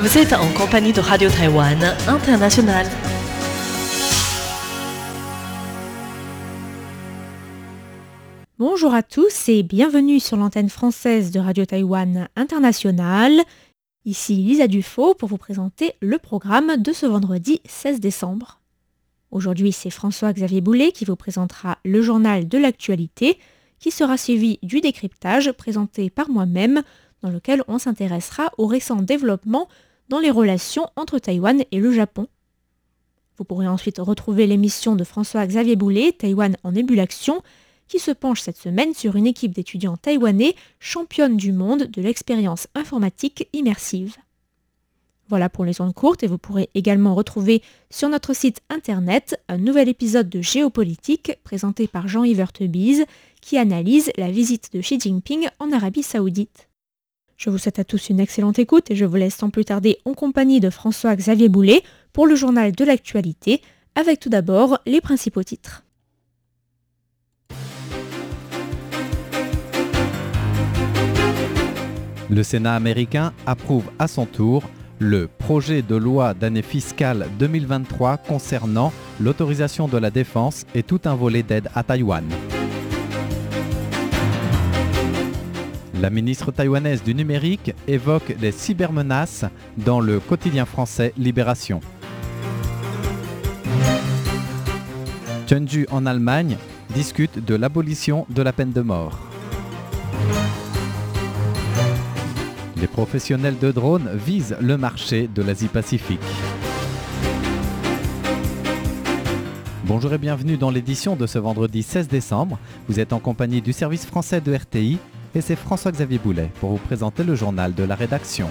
Vous êtes en compagnie de Radio Taïwan International. Bonjour à tous et bienvenue sur l'antenne française de Radio Taïwan International. Ici Lisa Dufaux pour vous présenter le programme de ce vendredi 16 décembre. Aujourd'hui, c'est François-Xavier Boulet qui vous présentera le journal de l'actualité qui sera suivi du décryptage présenté par moi-même dans lequel on s'intéressera aux récents développements dans les relations entre Taïwan et le Japon. Vous pourrez ensuite retrouver l'émission de François-Xavier Boulet, Taïwan en ébullition, qui se penche cette semaine sur une équipe d'étudiants taïwanais championne du monde de l'expérience informatique immersive. Voilà pour les ondes courtes et vous pourrez également retrouver sur notre site internet un nouvel épisode de Géopolitique présenté par Jean-Yves Tebise qui analyse la visite de Xi Jinping en Arabie Saoudite. Je vous souhaite à tous une excellente écoute et je vous laisse sans plus tarder en compagnie de François-Xavier Boulet pour le journal de l'actualité, avec tout d'abord les principaux titres. Le Sénat américain approuve à son tour le projet de loi d'année fiscale 2023 concernant l'autorisation de la défense et tout un volet d'aide à Taïwan. La ministre taïwanaise du numérique évoque les cybermenaces dans le quotidien français Libération. Chengdu en Allemagne discute de l'abolition de la peine de mort. Les professionnels de drones visent le marché de l'Asie-Pacifique. Bonjour et bienvenue dans l'édition de ce vendredi 16 décembre. Vous êtes en compagnie du service français de RTI et c'est François-Xavier Boulet pour vous présenter le journal de la rédaction.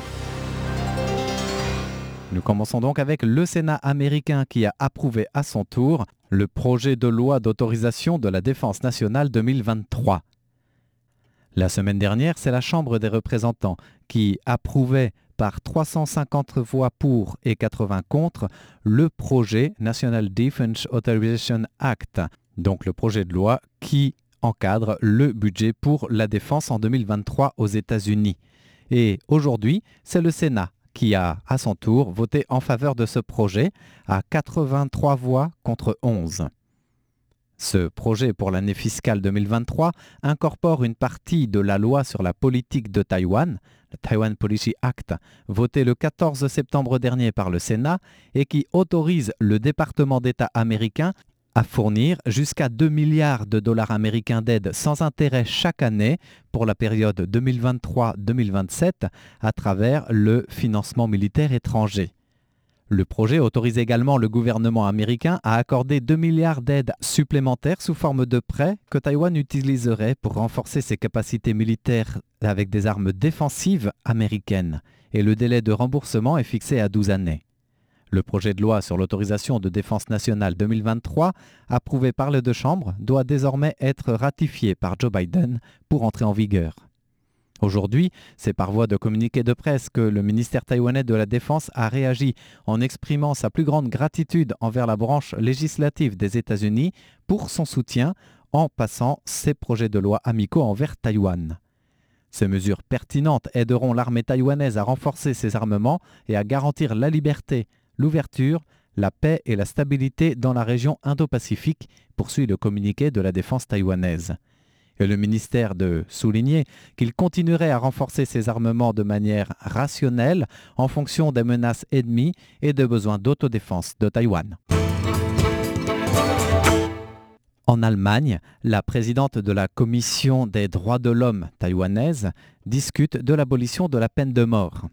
Nous commençons donc avec le Sénat américain qui a approuvé à son tour le projet de loi d'autorisation de la défense nationale 2023. La semaine dernière, c'est la Chambre des représentants qui approuvait par 350 voix pour et 80 contre le projet National Defense Authorization Act, donc le projet de loi qui encadre le budget pour la défense en 2023 aux États-Unis. Et aujourd'hui, c'est le Sénat qui a à son tour voté en faveur de ce projet à 83 voix contre 11. Ce projet pour l'année fiscale 2023 incorpore une partie de la loi sur la politique de Taïwan, le Taiwan Policy Act, voté le 14 septembre dernier par le Sénat et qui autorise le département d'État américain à fournir jusqu'à 2 milliards de dollars américains d'aide sans intérêt chaque année pour la période 2023-2027 à travers le financement militaire étranger. Le projet autorise également le gouvernement américain à accorder 2 milliards d'aides supplémentaires sous forme de prêts que Taïwan utiliserait pour renforcer ses capacités militaires avec des armes défensives américaines. Et le délai de remboursement est fixé à 12 années. Le projet de loi sur l'autorisation de défense nationale 2023, approuvé par les deux chambres, doit désormais être ratifié par Joe Biden pour entrer en vigueur. Aujourd'hui, c'est par voie de communiqué de presse que le ministère taïwanais de la Défense a réagi en exprimant sa plus grande gratitude envers la branche législative des États-Unis pour son soutien en passant ses projets de loi amicaux envers Taïwan. Ces mesures pertinentes aideront l'armée taïwanaise à renforcer ses armements et à garantir la liberté, l'ouverture, la paix et la stabilité dans la région Indo-Pacifique, poursuit le communiqué de la défense taïwanaise. Et le ministère de souligner qu'il continuerait à renforcer ses armements de manière rationnelle en fonction des menaces ennemies et des besoins d'autodéfense de Taïwan. En Allemagne, la présidente de la Commission des droits de l'homme taïwanaise discute de l'abolition de la peine de mort.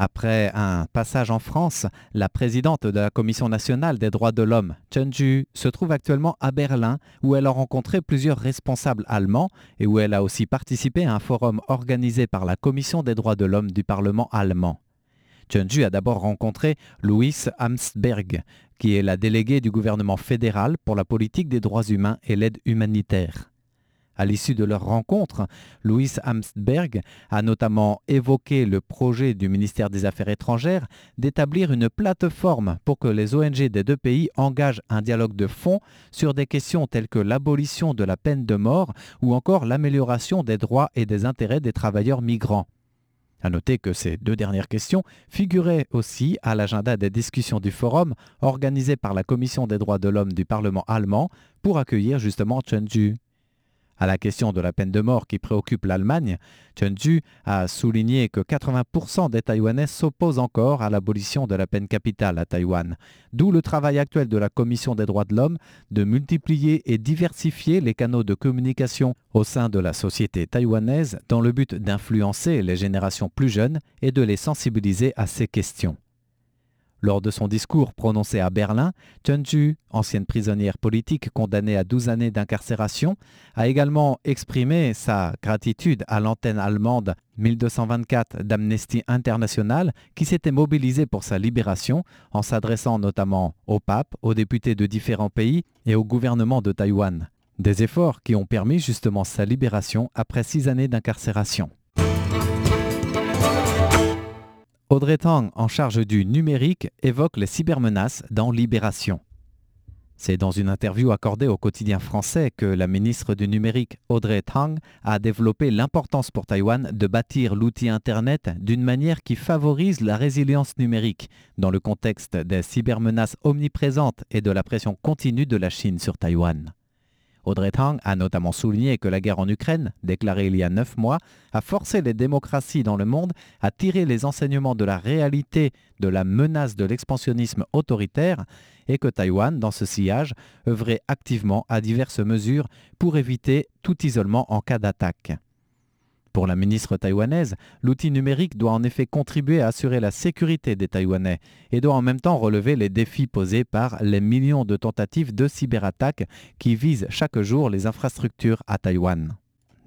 Après un passage en France, la présidente de la Commission nationale des droits de l'homme, Chen Ju, se trouve actuellement à Berlin où elle a rencontré plusieurs responsables allemands et où elle a aussi participé à un forum organisé par la Commission des droits de l'homme du Parlement allemand. Chen Ju a d'abord rencontré Louis Amsberg, qui est la déléguée du gouvernement fédéral pour la politique des droits humains et l'aide humanitaire. À l'issue de leur rencontre, Louis Amsberg a notamment évoqué le projet du ministère des Affaires étrangères d'établir une plateforme pour que les ONG des deux pays engagent un dialogue de fond sur des questions telles que l'abolition de la peine de mort ou encore l'amélioration des droits et des intérêts des travailleurs migrants. À noter que ces deux dernières questions figuraient aussi à l'agenda des discussions du forum organisé par la Commission des droits de l'homme du Parlement allemand pour accueillir justement Chen. À la question de la peine de mort qui préoccupe l'Allemagne, Chen Ju a souligné que 80% des Taïwanais s'opposent encore à l'abolition de la peine capitale à Taïwan, d'où le travail actuel de la Commission des droits de l'homme de multiplier et diversifier les canaux de communication au sein de la société taïwanaise dans le but d'influencer les générations plus jeunes et de les sensibiliser à ces questions. Lors de son discours prononcé à Berlin, Ju, ancienne prisonnière politique condamnée à 12 années d'incarcération, a également exprimé sa gratitude à l'antenne allemande 1224 d'Amnesty International qui s'était mobilisée pour sa libération en s'adressant notamment au pape, aux députés de différents pays et au gouvernement de Taïwan. Des efforts qui ont permis justement sa libération après six années d'incarcération. Audrey Tang, en charge du numérique, évoque les cybermenaces dans Libération. C'est dans une interview accordée au quotidien français que la ministre du numérique Audrey Tang a développé l'importance pour Taïwan de bâtir l'outil Internet d'une manière qui favorise la résilience numérique dans le contexte des cybermenaces omniprésentes et de la pression continue de la Chine sur Taïwan. Audrey Tang a notamment souligné que la guerre en Ukraine, déclarée il y a neuf mois, a forcé les démocraties dans le monde à tirer les enseignements de la réalité de la menace de l'expansionnisme autoritaire et que Taïwan, dans ce sillage, œuvrait activement à diverses mesures pour éviter tout isolement en cas d'attaque. Pour la ministre taïwanaise, l'outil numérique doit en effet contribuer à assurer la sécurité des Taïwanais et doit en même temps relever les défis posés par les millions de tentatives de cyberattaques qui visent chaque jour les infrastructures à Taïwan.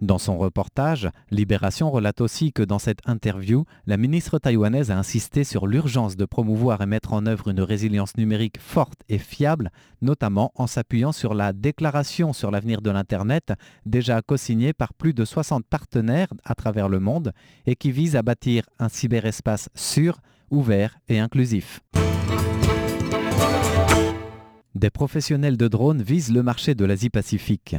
Dans son reportage, Libération relate aussi que dans cette interview, la ministre taïwanaise a insisté sur l'urgence de promouvoir et mettre en œuvre une résilience numérique forte et fiable, notamment en s'appuyant sur la déclaration sur l'avenir de l'Internet, déjà co-signée par plus de 60 partenaires à travers le monde et qui vise à bâtir un cyberespace sûr, ouvert et inclusif. Des professionnels de drones visent le marché de l'Asie-Pacifique.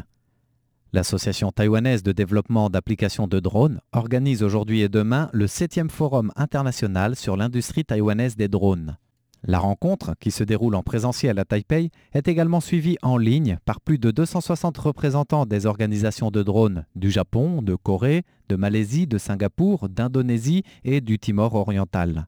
L'association taïwanaise de développement d'applications de drones organise aujourd'hui et demain le 7e forum international sur l'industrie taïwanaise des drones. La rencontre, qui se déroule en présentiel à Taipei, est également suivie en ligne par plus de 260 représentants des organisations de drones du Japon, de Corée, de Malaisie, de Singapour, d'Indonésie et du Timor oriental.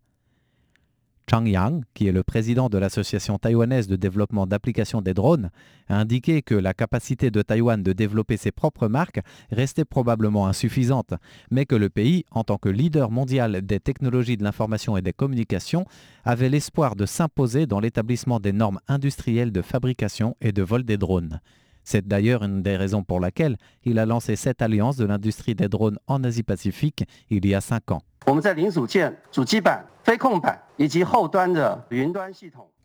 Chang Yang, qui est le président de l'Association taïwanaise de développement d'applications des drones, a indiqué que la capacité de Taïwan de développer ses propres marques restait probablement insuffisante, mais que le pays, en tant que leader mondial des technologies de l'information et des communications, avait l'espoir de s'imposer dans l'établissement des normes industrielles de fabrication et de vol des drones. C'est d'ailleurs une des raisons pour laquelle il a lancé cette alliance de l'industrie des drones en Asie-Pacifique il y a cinq ans.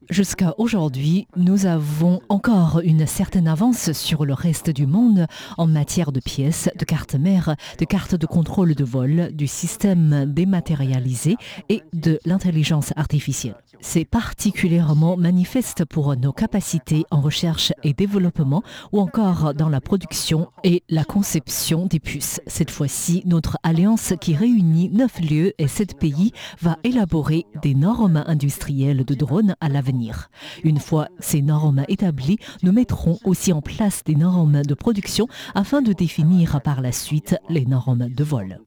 Jusqu'à aujourd'hui, nous avons encore une certaine avance sur le reste du monde en matière de pièces, de cartes mères, de cartes de contrôle de vol, du système dématérialisé et de l'intelligence artificielle. C'est particulièrement manifeste pour nos capacités en recherche et développement ou encore dans la production et la conception des puces. Cette fois-ci, notre alliance qui réunit neuf et sept pays va élaborer des normes industrielles de drones à l'avenir. Une fois ces normes établies, nous mettrons aussi en place des normes de production afin de définir par la suite les normes de vol.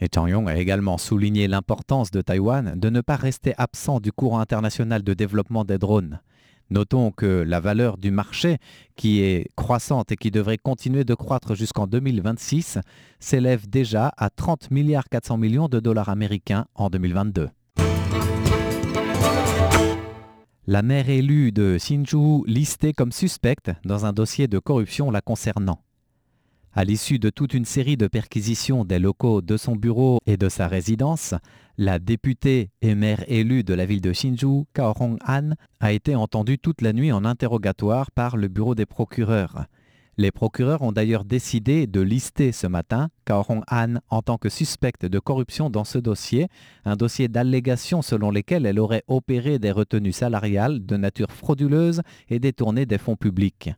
Et Chang Yong a également souligné l'importance de Taïwan de ne pas rester absent du courant international de développement des drones. Notons que la valeur du marché, qui est croissante et qui devrait continuer de croître jusqu'en 2026, s'élève déjà à 30 milliards 400 millions de dollars américains en 2022. La mère élue de Hsinchu listée comme suspecte dans un dossier de corruption la concernant. À l'issue de toute une série de perquisitions des locaux de son bureau et de sa résidence, la députée et maire élue de la ville de Hsinchu, Kao Hong-an, a été entendue toute la nuit en interrogatoire par le bureau des procureurs. Les procureurs ont d'ailleurs décidé de lister ce matin Kao Hong-an en tant que suspecte de corruption dans ce dossier, un dossier d'allégations selon lesquelles elle aurait opéré des retenues salariales de nature frauduleuse et détourné des fonds publics.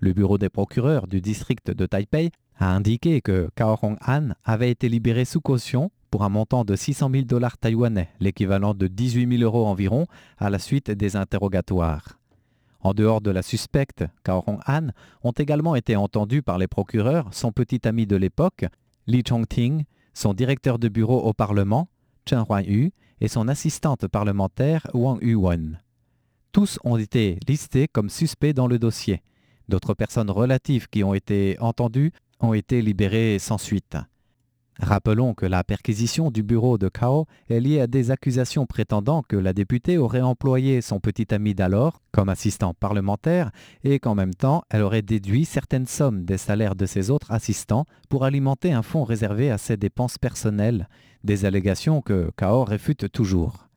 Le bureau des procureurs du district de Taipei a indiqué que Kao Hong-an avait été libéré sous caution pour un montant de 600 000 dollars taïwanais, l'équivalent de 18 000 euros environ, à la suite des interrogatoires. En dehors de la suspecte, Kao Hong-an, ont également été entendus par les procureurs son petit ami de l'époque, Li Chongting, son directeur de bureau au Parlement, Chen Huaiyu, et son assistante parlementaire, Wang Yuwen. Tous ont été listés comme suspects dans le dossier. D'autres personnes relatives qui ont été entendues ont été libérées sans suite. Rappelons que la perquisition du bureau de Kao est liée à des accusations prétendant que la députée aurait employé son petit ami d'alors comme assistant parlementaire et qu'en même temps elle aurait déduit certaines sommes des salaires de ses autres assistants pour alimenter un fonds réservé à ses dépenses personnelles, des allégations que Kao réfute toujours.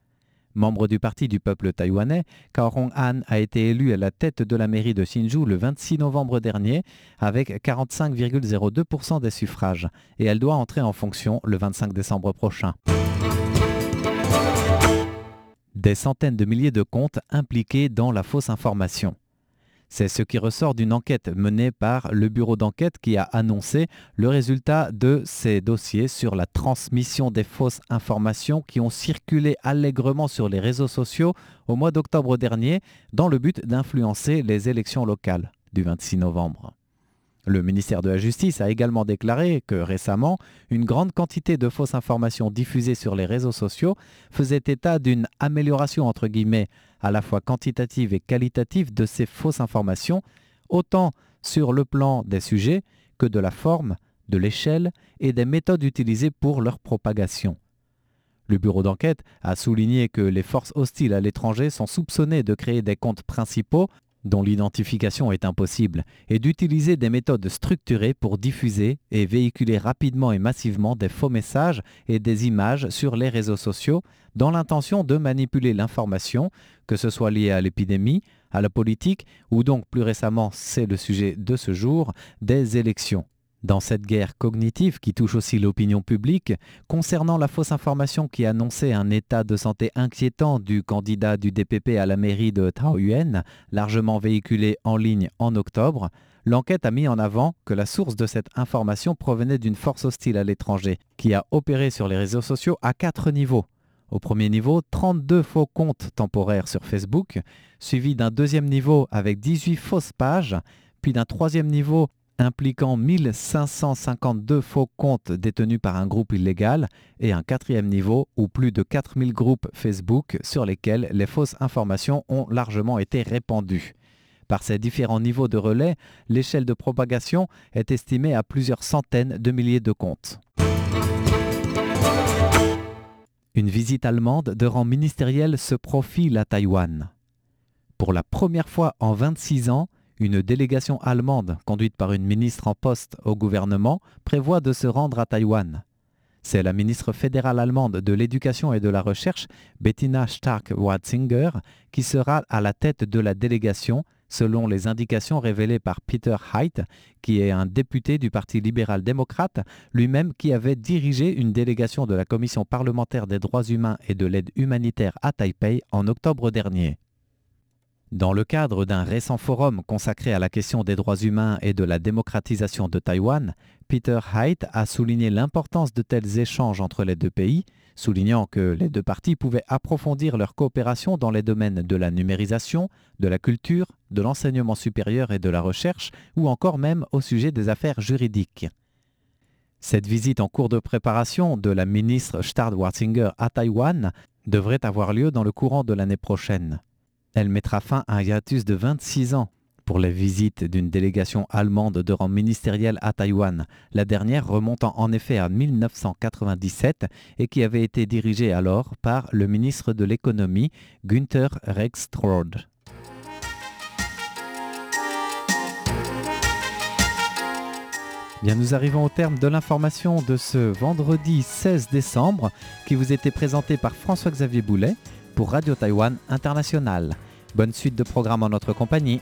Membre du Parti du peuple taïwanais, Kao Hong-an a été élu à la tête de la mairie de Hsinchu le 26 novembre dernier avec 45,02% des suffrages et elle doit entrer en fonction le 25 décembre prochain. Des centaines de milliers de comptes impliqués dans la fausse information. C'est ce qui ressort d'une enquête menée par le bureau d'enquête qui a annoncé le résultat de ces dossiers sur la transmission des fausses informations qui ont circulé allègrement sur les réseaux sociaux au mois d'octobre dernier dans le but d'influencer les élections locales du 26 novembre. Le ministère de la Justice a également déclaré que récemment, une grande quantité de fausses informations diffusées sur les réseaux sociaux faisait état d'une amélioration entre guillemets à la fois quantitative et qualitative de ces fausses informations, autant sur le plan des sujets que de la forme, de l'échelle et des méthodes utilisées pour leur propagation. Le bureau d'enquête a souligné que les forces hostiles à l'étranger sont soupçonnées de créer des comptes principaux dont l'identification est impossible, et d'utiliser des méthodes structurées pour diffuser et véhiculer rapidement et massivement des faux messages et des images sur les réseaux sociaux dans l'intention de manipuler l'information, que ce soit lié à l'épidémie, à la politique ou donc plus récemment, c'est le sujet de ce jour, des élections. Dans cette guerre cognitive qui touche aussi l'opinion publique, concernant la fausse information qui annonçait un état de santé inquiétant du candidat du DPP à la mairie de Taoyuan, largement véhiculée en ligne en octobre, l'enquête a mis en avant que la source de cette information provenait d'une force hostile à l'étranger, qui a opéré sur les réseaux sociaux à quatre niveaux. Au premier niveau, 32 faux comptes temporaires sur Facebook, suivi d'un deuxième niveau avec 18 fausses pages, puis d'un troisième niveau impliquant 1552 faux comptes détenus par un groupe illégal et un quatrième niveau où plus de 4000 groupes Facebook sur lesquels les fausses informations ont largement été répandues. Par ces différents niveaux de relais, l'échelle de propagation est estimée à plusieurs centaines de milliers de comptes. Une visite allemande de rang ministériel se profile à Taïwan. Pour la première fois en 26 ans, une délégation allemande, conduite par une ministre en poste au gouvernement, prévoit de se rendre à Taïwan. C'est la ministre fédérale allemande de l'Éducation et de la Recherche, Bettina Stark-Watzinger, qui sera à la tête de la délégation, selon les indications révélées par Peter Haidt, qui est un député du Parti libéral-démocrate, lui-même qui avait dirigé une délégation de la Commission parlementaire des droits humains et de l'aide humanitaire à Taipei en octobre dernier. Dans le cadre d'un récent forum consacré à la question des droits humains et de la démocratisation de Taïwan, Peter Haidt a souligné l'importance de tels échanges entre les deux pays, soulignant que les deux parties pouvaient approfondir leur coopération dans les domaines de la numérisation, de la culture, de l'enseignement supérieur et de la recherche, ou encore même au sujet des affaires juridiques. Cette visite en cours de préparation de la ministre Stard-Watzinger à Taïwan devrait avoir lieu dans le courant de l'année prochaine. Elle mettra fin à un hiatus de 26 ans pour les visites d'une délégation allemande de rang ministériel à Taïwan, la dernière remontant en effet à 1997 et qui avait été dirigée alors par le ministre de l'économie Günther Rexroth. Bien, nous arrivons au terme de l'information de ce vendredi 16 décembre qui vous était présenté par François-Xavier Boulet pour Radio Taïwan International. Bonne suite de programme en notre compagnie.